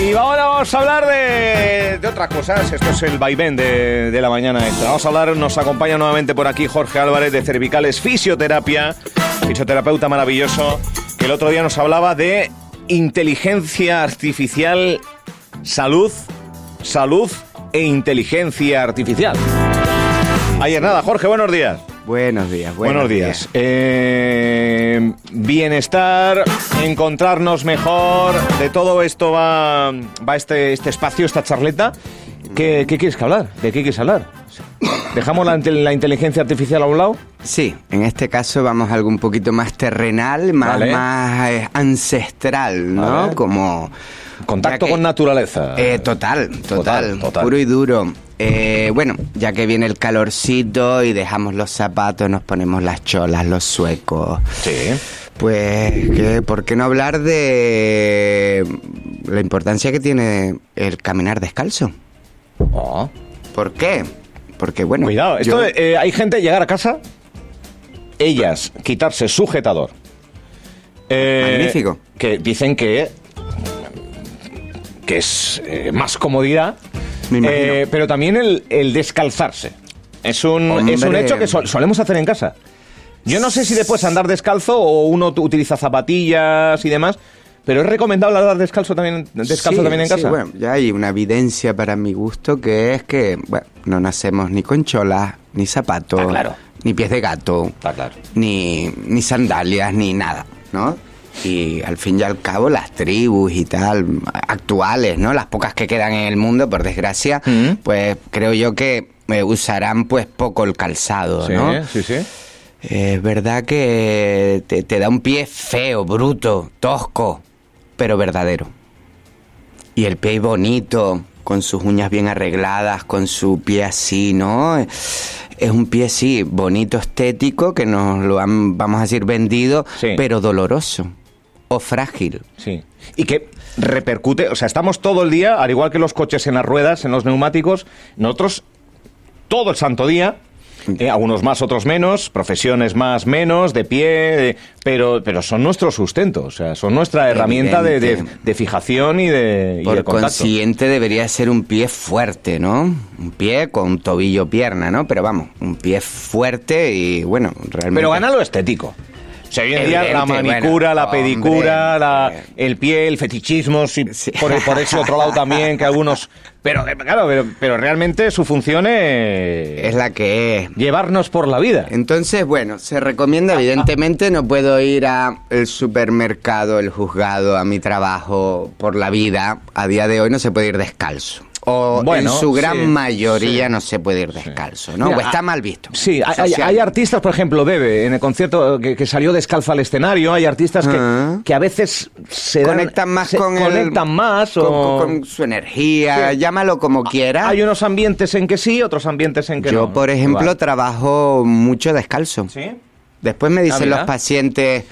Y ahora vamos a hablar de, otras cosas. Esto es el vaivén de, de la mañana extra. Vamos a hablar, nos acompaña nuevamente por aquí Jorge Álvarez de Cervicales Fisioterapia, fisioterapeuta maravilloso, que el otro día nos hablaba de inteligencia artificial, salud, salud e inteligencia artificial. Ayer nada, Jorge, buenos días. Buenos días, buenos, Buenos días. Eh, bienestar, encontrarnos mejor, de todo esto va, va este, este espacio, esta charleta. ¿Qué, qué quieres que hablar? ¿De qué quieres hablar? ¿Dejamos la, la inteligencia artificial a un lado? Sí, en este caso vamos a algo un poquito más terrenal, más, Vale. más eh, ancestral, ¿no? Como... Contacto que- con naturaleza. Eh, total, total, Total, total. puro y duro. Eh, bueno, ya que viene el calorcito y dejamos los zapatos, nos ponemos las cholas, los suecos. Sí. Pues, ¿qué? ¿por qué no hablar de la importancia que tiene el caminar descalzo? Oh, ¿Por qué? Porque, bueno... Cuidado, esto yo- eh, hay gente llegar a casa, ellas quitarse sujetador. Eh, Magnífico. Que dicen que que es eh, más comodidad, Me imagino. eh, pero también el, el descalzarse. Es un, es un hecho que sol- solemos hacer en casa. Yo no sé si después andar descalzo o uno utiliza zapatillas y demás, pero es recomendable andar descalzo también, descalzo Sí, también en sí, casa. bueno, ya hay una evidencia para mi gusto que es que bueno, no nacemos ni con cholas, ni zapatos, claro. ni pies de gato, claro. ni, ni sandalias, ni nada, ¿no? Y al fin y al cabo las tribus y tal, actuales, ¿no? Las pocas que quedan en el mundo, por desgracia, Mm. pues creo yo que eh, usarán pues poco el calzado, Sí, ¿no? sí, sí. Es verdad que te, te da un pie feo, bruto, tosco, pero verdadero. Y el pie bonito, con sus uñas bien arregladas, con su pie así, ¿no? Es un pie, sí, bonito, estético, que nos lo han, vamos a decir, vendido, Sí. pero doloroso frágil. Sí. Y que repercute, o sea, estamos todo el día, al igual que los coches en las ruedas, en los neumáticos, nosotros todo el santo día, eh, algunos más, otros menos, profesiones más, menos, de pie, de- pero, pero son nuestro sustento, o sea, son nuestra herramienta de, de- fijación y de, y Por de contacto. consiguiente debería ser un pie fuerte, ¿no? Un pie con tobillo pierna, ¿no? Pero vamos, un pie fuerte y bueno, realmente. Pero gana lo estético. O sea, hoy en día la manicura, bueno, la pedicura, la, el pie, el fetichismo, sí, Sí. por, por ese otro lado también, que algunos... Pero eh, claro, pero, pero realmente su función es, es la que es. llevarnos por la vida. Entonces, bueno, se recomienda, evidentemente no puedo ir a el supermercado, el juzgado, a mi trabajo por la vida. A día de hoy no se puede ir descalzo. O Bueno, en su gran sí, mayoría sí. no se puede ir descalzo, ¿no? Mira, o está mal visto. Sí, hay, artistas, por ejemplo, Bebe, en el concierto que, que salió descalzo al escenario, hay artistas que, Ah. que a veces se dan- conectan más se con el- conectan más con, o... con su energía, llámalo como quiera. Hay unos ambientes en que sí, otros ambientes en que no. Yo, por ejemplo, Igual. trabajo mucho descalzo. ¿Sí? Después me dicen los pacientes,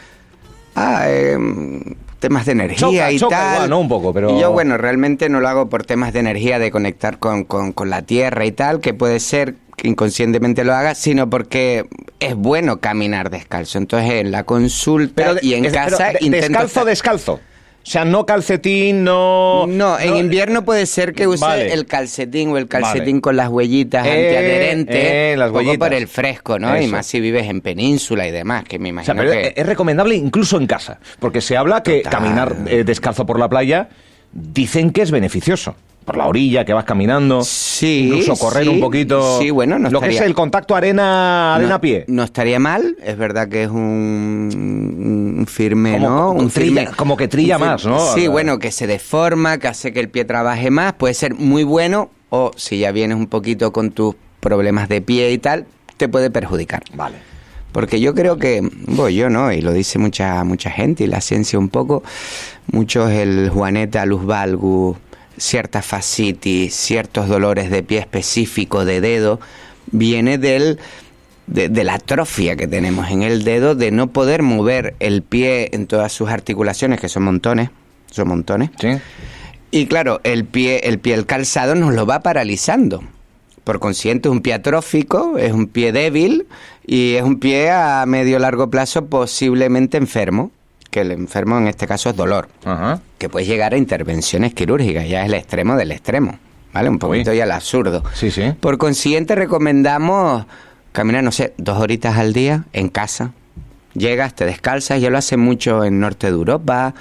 ah, em, temas de energía Choca, y choca tal. igual, ¿no? Un poco, pero- Y yo, bueno, realmente no lo hago por temas de energía, de conectar con, con- con la tierra y tal, que puede ser que inconscientemente lo haga, sino porque es bueno caminar descalzo. Entonces, en la consulta Pero de- y en es- pero casa de- intento descalzo, estar- descalzo. O sea, no calcetín, no... No, en invierno puede ser que use Vale. el calcetín o el calcetín Vale. con las huellitas Eh, antiadherentes. eh, las poco huellitas. por el fresco, ¿no? Y más si vives en península y demás, que me O sea, imagino pero que... es- es recomendable incluso en casa, porque se habla que Total. caminar eh, descalzo por la playa dicen que es beneficioso. Por la orilla, que vas caminando, Sí, incluso correr sí. un poquito. Sí, bueno, no Lo que es el contacto arena, arena no, pie. no estaría mal, es verdad que es un, un firme, Como- ¿no? como Un trilla- como que trilla firme- más, ¿no? Sí, bueno, que se deforma, que hace que el pie trabaje más, puede ser muy bueno o si ya vienes un poquito con tus problemas de pie y tal, te puede perjudicar. Vale. Porque yo creo que, bueno, yo no, y lo dice mucha mucha gente y la ciencia un poco, muchos el Juaneta luz valgus, cierta fascitis, ciertos dolores de pie específico de dedo, viene del de, de la atrofia que tenemos en el dedo de no poder mover el pie en todas sus articulaciones, que son montones, son montones. Sí. Y claro, el pie, el pie, el calzado nos lo va paralizando. Por consiguiente, es un pie atrófico, es un pie débil y es un pie a medio largo plazo posiblemente enfermo. que el enfermo en este caso es dolor, Ajá. que puede llegar a intervenciones quirúrgicas, ya es el extremo del extremo, ¿vale? Un poquito ya al absurdo. Sí, sí. Por consiguiente, recomendamos caminar, no sé, dos horitas al día en casa. Llegas, te descalzas, ya lo hace mucho en norte de Europa,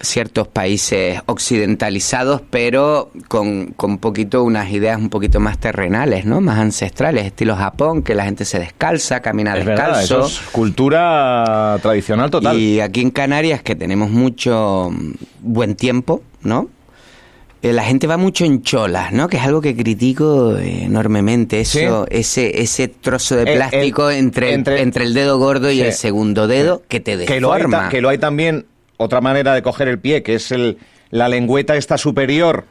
ciertos países occidentalizados, pero con, con poquito unas ideas un poquito más terrenales, ¿no? Más ancestrales, estilo Japón, que la gente se descalza, camina Es verdad, descalzo. eso es cultura tradicional total. Y aquí en Canarias, que tenemos mucho mm, buen tiempo, ¿no? Eh, la gente va mucho en cholas, ¿no? Que es algo que critico eh, enormemente. Eso, ese, ese trozo de El- el- plástico entre, entre- entre, el dedo gordo y Sí. el segundo dedo que te que lo, hay, deforma. ta- que lo hay también otra manera de coger el pie, que es el, la lengüeta esta superior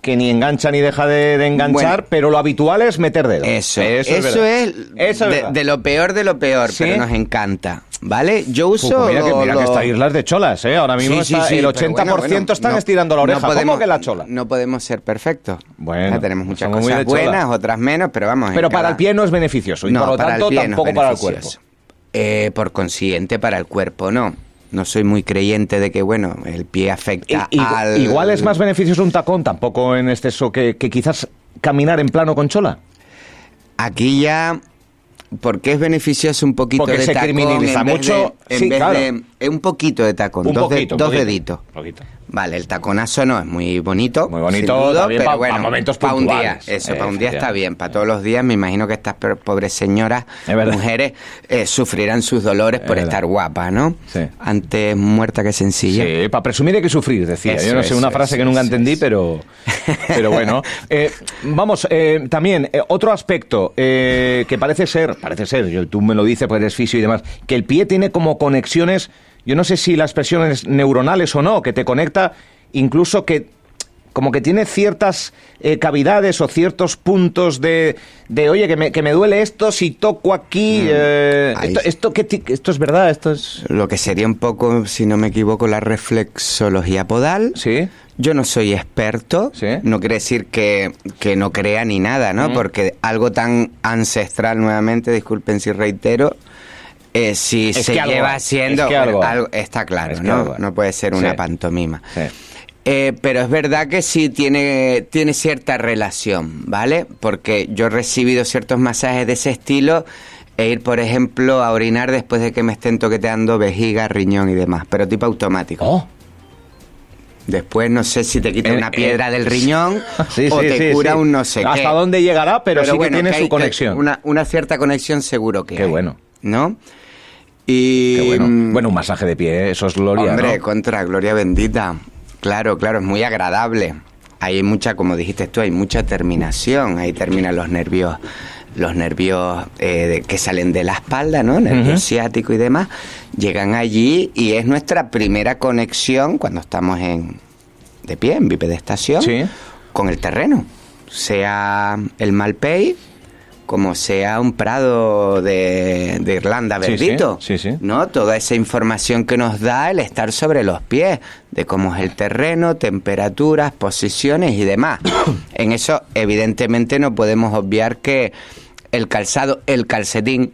que ni engancha ni deja de, de enganchar, Bueno. pero lo habitual es meter dedo. Eso, es, eso, es, Eso es de, lo peor de lo peor, ¿Sí? pero nos encanta. ¿Vale? Yo Uf, uso. mira que, mira lo- esta isla es de cholas, ¿eh? Ahora mismo Sí, sí, está- sí, el pero 80% bueno, bueno, están no- estirando la no oreja. podemos- ¿Cómo que la chola? No podemos ser perfectos. Bueno, Ya tenemos muchas cosas buenas, otras menos, pero vamos. Pero para cada- el pie no es beneficioso y No, por lo para tanto el pie no es tampoco para el cuerpo. beneficioso. Eh, por consiguiente, para el cuerpo no. No soy muy creyente de que, bueno, el pie afecta I- al... Igual es más beneficioso un tacón, tampoco en exceso, que, que quizás caminar en plano con chola. Aquí ya... porque es beneficioso un poquito Porque de se tacón criminaliza en vez de- en Sí, vez claro. de- un poquito de tacón, Un dos, de- poquito, dos poquito, deditos. poquito. Vale, el taconazo no, es muy bonito. Muy bonito, duda, pero bueno, pa momentos un día. Eso, Eh, para un día está bien. Para todos los días, me imagino que estas pobres señoras, mujeres, eh, sufrirán sus dolores por verdad. estar guapas, ¿no? Sí. Antes muerta que sencilla. Sí, para presumir hay que sufrir, decía. Eso, Yo no sé, eso, una frase que nunca entendí, pero pero bueno. Eh, vamos, eh, también, eh, otro aspecto eh, que parece ser, parece ser, yo, tú me lo dices, pues eres fisio y demás, que el pie tiene como conexiones, yo no sé si la expresión es neuronales o no, que te conecta, incluso que como que tiene ciertas eh, cavidades o ciertos puntos de, de oye, que me, que me duele esto si toco aquí. eh, Ahí esto, esto, ¿qué ti- esto es verdad, esto es... Lo que sería un poco, si no me equivoco, la reflexología podal. Sí. Yo no soy experto, Sí. no quiere decir que, que no crea ni nada, ¿no? Mm. Porque algo tan ancestral, nuevamente, disculpen si reitero, eh, si Es se algo lleva haciendo, es que algo está claro, Es que ¿no? puede ser una Sí. pantomima. Sí. Eh, pero es verdad que sí tiene, tiene cierta relación, ¿vale? Porque yo he recibido ciertos masajes de ese estilo e ir, por ejemplo, a orinar después de que me estén toqueteando vejiga, riñón y demás, pero tipo automático. Oh. Después no sé si te quita Eh, una eh, piedra del riñón Sí, o sí, te sí, cura un no sé qué. Hasta dónde llegará, pero, sí que tiene hay- su conexión. Una, una cierta conexión seguro que Qué hay, bueno. ¿No? Y... Qué bueno. mm, Bueno, un masaje de pie, eso es gloria, Hombre, ¿no? contra Gloria bendita. Claro, claro, es muy agradable. Hay mucha, como dijiste tú, hay mucha terminación. Ahí terminan los nervios, los nervios eh, de- que salen de la espalda, ¿no? Nervio Ujú. ciático y demás. Llegan allí y es nuestra primera conexión cuando estamos en de pie, en bipedestación, Sí. con el terreno. Sea el Malpey, como sea un prado de, de Irlanda sí, verdito. sí, sí. ¿no? Toda esa información que nos da el estar sobre los pies, de cómo es el terreno, temperaturas, posiciones y demás. en eso, evidentemente, no podemos obviar que el calzado, el calcetín,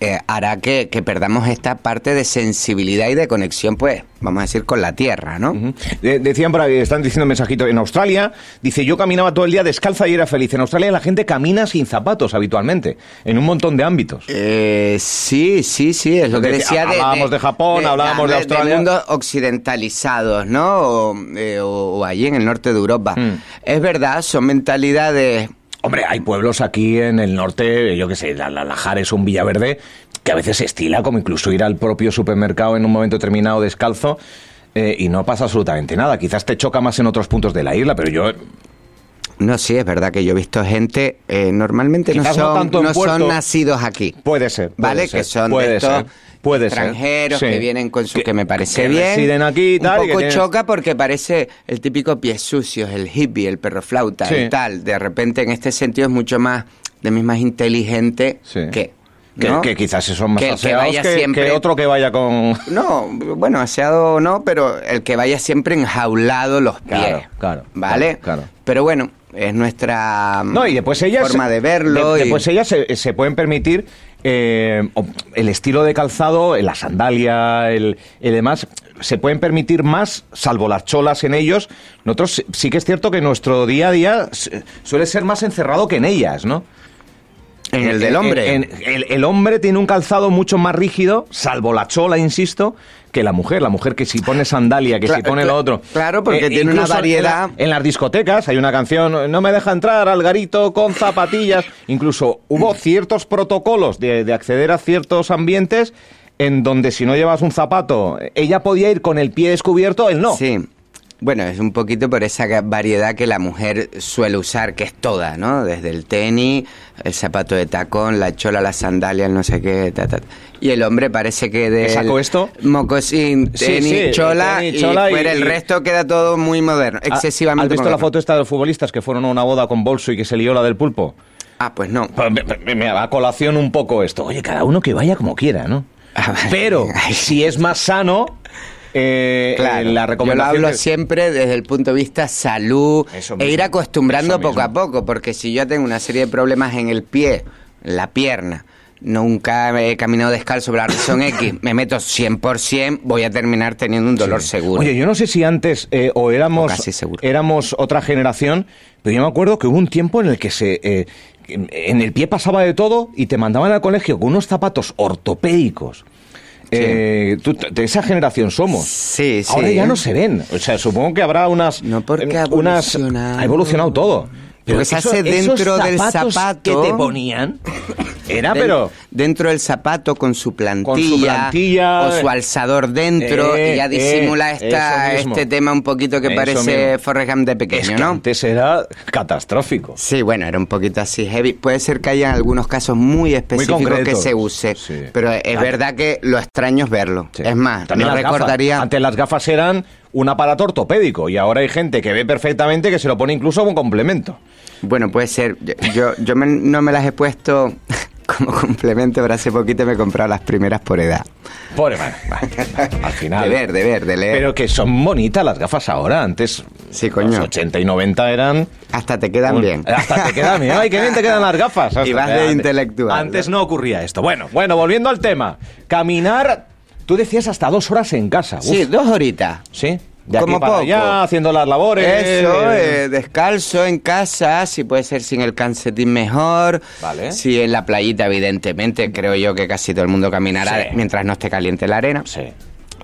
eh, hará que, que perdamos esta parte de sensibilidad y de conexión, pues, vamos a decir, con la tierra, ¿no? De- decían por ahí, están diciendo un mensajito, en Australia, dice, yo caminaba todo el día descalza y era feliz. En Australia la gente camina sin zapatos habitualmente, en un montón de ámbitos. Eh, sí, sí, sí, es lo que Decía, de... hablábamos de Japón, hablábamos de Australia. mundos occidentalizados, ¿no? O, eh, o- o allí en el norte de Europa. Mm. Es verdad, son mentalidades... Hombre, hay pueblos aquí en el norte, yo qué sé, la, la, la Jares o un Villaverde, que a veces se estila como incluso ir al propio supermercado en un momento determinado descalzo eh, y no pasa absolutamente nada. Quizás te choca más en otros puntos de la isla, pero yo... No, sí, es verdad que yo he visto gente, eh, normalmente no Quizás no son, no son nacidos aquí. Puede ser. puede ¿Vale? ser, que son puede de estos ser, puede ser, extranjeros sí. que vienen con su... Que, me parece que bien. residen aquí y tal, y Un que poco tienen- choca porque parece el típico pies sucios, el hippie, el perro flauta Sí. y tal. De repente, en este sentido, es mucho más, de mí, más inteligente Sí. que... Que, ¿no? que quizás son más Que- que aseados vaya que, siempre- que otro que vaya con... No, bueno, aseado no, pero el que vaya siempre enjaulado los pies. Claro, claro, ¿Vale? claro, claro. Pero bueno, es nuestra No, y después ellas... forma de verlo. de- y- después ellas se, se pueden permitir eh, el estilo de calzado, la sandalia, el, el demás, se pueden permitir más, salvo las cholas en ellos. Nosotros sí- que es cierto que nuestro día a día suele ser más encerrado que en ellas, ¿no? En el del hombre. En- en- el, el hombre tiene un calzado mucho más rígido, salvo la chola, insisto, que la mujer. La mujer que si pone sandalia, que si pone lo otro. claro, porque tiene una en variedad. la- En, las discotecas hay una canción, no me deja entrar al garito con zapatillas. Incluso hubo ciertos protocolos de, de acceder a ciertos ambientes en donde si no llevas un zapato, ella podía ir con el pie descubierto, él no. Sí. Bueno, es un poquito por esa variedad que la mujer suele usar, que es toda, ¿no? Desde el tenis, el zapato de tacón, la chola, la sandalia, el no sé qué, ta, ta, ta. Y el hombre parece que de... ¿Que sacó esto? Mocosín, Sí, tenis, sí, chola, tenis, y chola y- fuera el resto queda todo muy moderno, Ah, excesivamente ¿Has visto la foto esta de los futbolistas que fueron a una boda con bolso y que se lió la del pulpo? Ah, pues no. Pues me, me- a colación un poco esto. Oye, cada uno que vaya como quiera, ¿no? Ah. Pero si es más sano, eh, Claro, eh, la yo lo recomendación. hablo que- siempre desde el punto de vista salud e ir acostumbrando eso poco a poco, porque si yo tengo una serie de problemas en el pie, en la pierna, nunca he caminado descalzo por la razón X, me meto 100%, voy a terminar teniendo un dolor seguro. Oye, yo no sé si antes eh, o éramos, O casi seguro. éramos otra generación, pero yo me acuerdo que hubo un tiempo en el que se eh, en el pie pasaba de todo y te mandaban al colegio con unos zapatos ortopédicos. Eh, tú- de esa generación somos. Sí, sí. Ahora ya no se ven. O sea, supongo que habrá unas. No, porque eh, unas. Ha evolucionado todo. Porque se hace dentro del zapato. que te ponían. Era, pero. dentro del zapato con su plantilla, Con su plantilla, o su alzador dentro eh, y ya disimula eh, esta, eso mismo. este tema un poquito que Eso parece. Forrest Gump de pequeño, Es que ¿no? antes era catastrófico. Sí, bueno, era un poquito así heavy. Puede ser que haya algunos casos muy específicos que se use, Sí. pero es Claro. verdad que lo extraño es verlo. Sí. Es más, También no las gafas. recordaría... Antes las gafas eran un aparato ortopédico y ahora hay gente que ve perfectamente que se lo pone incluso como complemento. Bueno, puede ser. Yo, yo, yo me- no me las he puesto como complemento, pero hace poquito me he comprado las primeras por edad. Pobre man. Al final. De ver, de ver, de leer. Pero que son bonitas las gafas ahora. Antes, Sí, coño. los 80 y 90 eran. Hasta te quedan un- bien. Hasta te quedan bien. Ay, qué bien te quedan las gafas. Y vas de Antes- intelectual, Antes ¿no? no ocurría esto. Bueno, bueno, volviendo al tema. Caminar, tú decías hasta dos horas en casa. Uf, Sí, dos horitas. sí. De aquí Como para poco. allá, haciendo las labores. Eso, eh, descalzo en casa, si puede ser sin el calcetín mejor. Vale. Si en la playita, evidentemente, creo yo que casi todo el mundo caminará Sí. mientras no esté caliente la arena. Sí.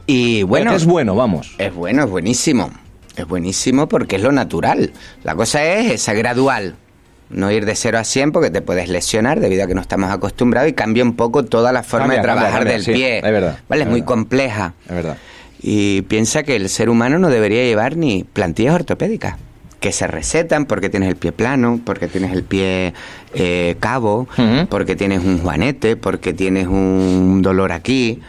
Y Bueno, bueno, es bueno, vamos. es bueno, es buenísimo. Es buenísimo porque es lo natural. La cosa es esa gradual. No ir de 0 a 100 porque te puedes lesionar debido a que no estamos acostumbrados y cambia un poco toda la forma Cambia, de trabajar cambia, cambia, del sí, pie. es verdad, ¿Vale? es Es muy verdad. compleja. Es verdad. Y piensa que el ser humano no debería llevar ni plantillas ortopédicas, que se recetan porque tienes el pie plano, porque tienes el pie eh, cabo, porque tienes un juanete, porque tienes un dolor aquí.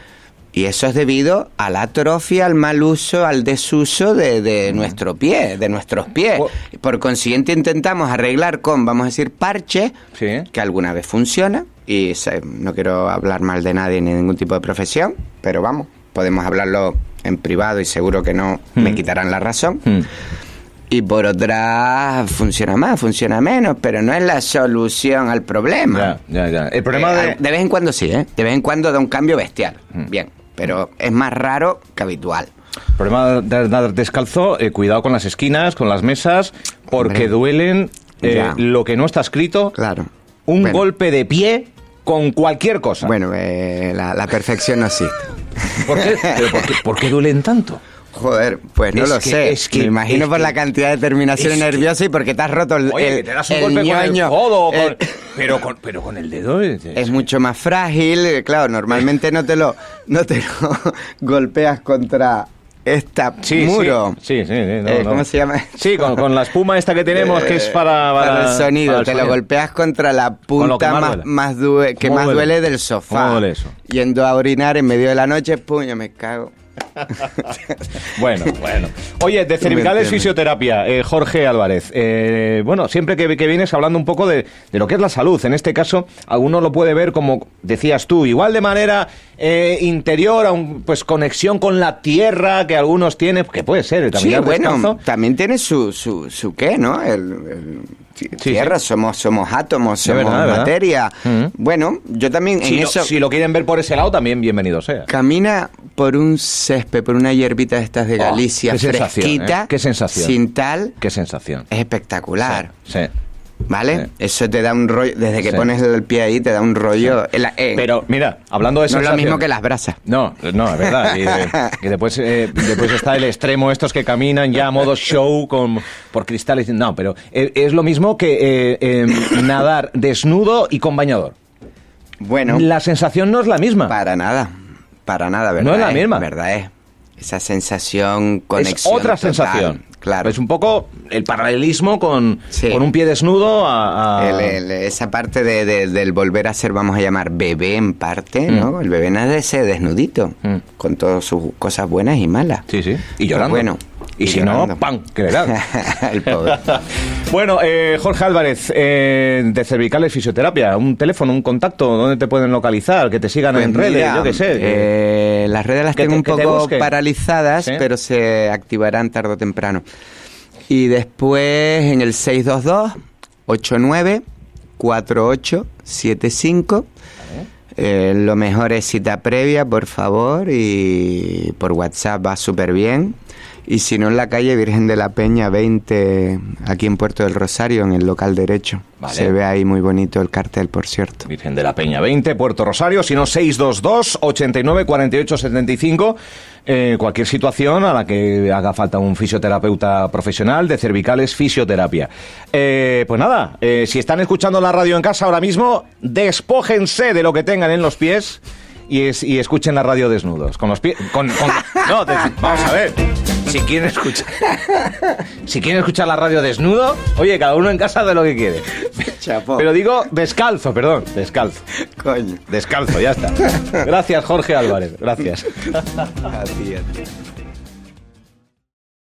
Y eso es debido a la atrofia, al mal uso, al desuso de, de nuestro pie, de nuestros pies. Por consiguiente intentamos arreglar con, vamos a decir, parche, Sí. que alguna vez funciona, y no quiero hablar mal de nadie ni de ningún tipo de profesión, pero vamos, podemos hablarlo en privado y seguro que no me Mm. quitarán la razón. Mm. Y por otra, funciona más, funciona menos, pero no es la solución al problema. Ya, ya, ya. El problema Eh, de. de vez en cuando sí, ¿eh? De vez en cuando da un cambio bestial. Mm. Bien, pero es más raro que habitual. El problema de andar descalzo, eh, cuidado con las esquinas, con las mesas, porque Hombre. duelen eh, lo que no está escrito. Claro. Un Bueno. golpe de pie con cualquier cosa. Bueno, eh, la, la perfección no existe. ¿Por qué, pero por, qué, por qué duelen tanto? Joder, pues no Es lo que- sé. es que- Me imagino por que- la cantidad de terminación es que- nerviosa y porque te has roto el, Oye, el- que te das un el golpe con el ñoño. codo, con- El- pero, con, pero con el dedo. eh, es mucho más frágil, eh, claro, normalmente no te lo, no te lo golpeas contra esta Sí, muro. Sí, sí, sí. sí, no, Eh, no. ¿Cómo se llama? Sí, con, con la espuma esta que tenemos, que es para, Para, el sonido, para el te lo sonido. golpeas contra la punta más que ¿Cómo más duele? duele del sofá. ¿Cómo duele eso? Yendo a orinar en medio de la noche, puño, me cago. Bueno, bueno. Oye, de cervicales fisioterapia, eh, Jorge Álvarez. Eh, bueno, siempre que, que vienes hablando un poco de, de lo que es la salud, en este caso, alguno lo puede ver como decías tú, igual de manera eh, interior, pues conexión con la tierra que algunos tienen, que puede ser, el Sí, caminar bueno, descalzo. también tiene su, su, su qué, ¿no? El, el- tierra, somos somos átomos, somos materia. Bueno, yo también en eso... si lo quieren ver por ese lado, también bienvenido sea. Camina por un césped, por una hierbita de estas de oh, Galicia, qué fresquita, ¿eh? qué sensación. sin tal. Qué sensación. Es espectacular. sí. ¿Vale? Eso te da un rollo, desde que pones el pie ahí te da un rollo. Eh, Pero mira, hablando de eso. No es lo mismo que las brasas. No, no, es verdad. Y, después, eh, después está el extremo, estos que caminan ya a modo show con, por cristales. No, pero eh, es lo mismo que em, nadar desnudo y con bañador. Bueno. La sensación no es la misma. Para nada. Para nada, ¿verdad? No es la misma. ¿Verdad? Es. Esa sensación, conexión. Es otra sensación. Claro. Es un poco el paralelismo con, con un pie desnudo a... esa parte de, del volver a ser, vamos a llamar, bebé en parte, ¿no? Mm. El bebé nace ese desnudito, mm. con todas sus cosas buenas y malas. Sí, sí. Y llorando. bueno, y, si no, ¡pam! Que le el bueno, eh, Jorge Álvarez, eh, de Cervicales Fisioterapia, un teléfono, un contacto, ¿dónde te pueden localizar? Que te sigan pues en redes, yo qué sé. Eh, las redes las tengo un poco paralizadas, pero se activarán tarde o temprano. Y después en el 622 89 4875 eh, lo mejor es cita previa, por favor, y por WhatsApp va súper bien. Y si no, en la calle Virgen de la Peña 20, aquí en Puerto del Rosario, en el local derecho. Se ve ahí muy bonito el cartel, por cierto. Virgen de la Peña 20, Puerto Rosario, si no 622 89 48 75. cualquier situación a la que haga falta un fisioterapeuta profesional de cervicales fisioterapia. Eh, pues nada, eh, si están escuchando la radio en casa ahora mismo, despójense de lo que tengan en los pies y, y escuchen la radio desnudos. Con los pies. Con, no, vamos a ver si quieren escuchar. si quieren escuchar la radio desnudo, oye, cada uno en casa de lo que quiere. Pero digo descalzo, perdón, descalzo. Coño. Descalzo, ya está. Gracias, Jorge Álvarez. Gracias. a ti, a ti.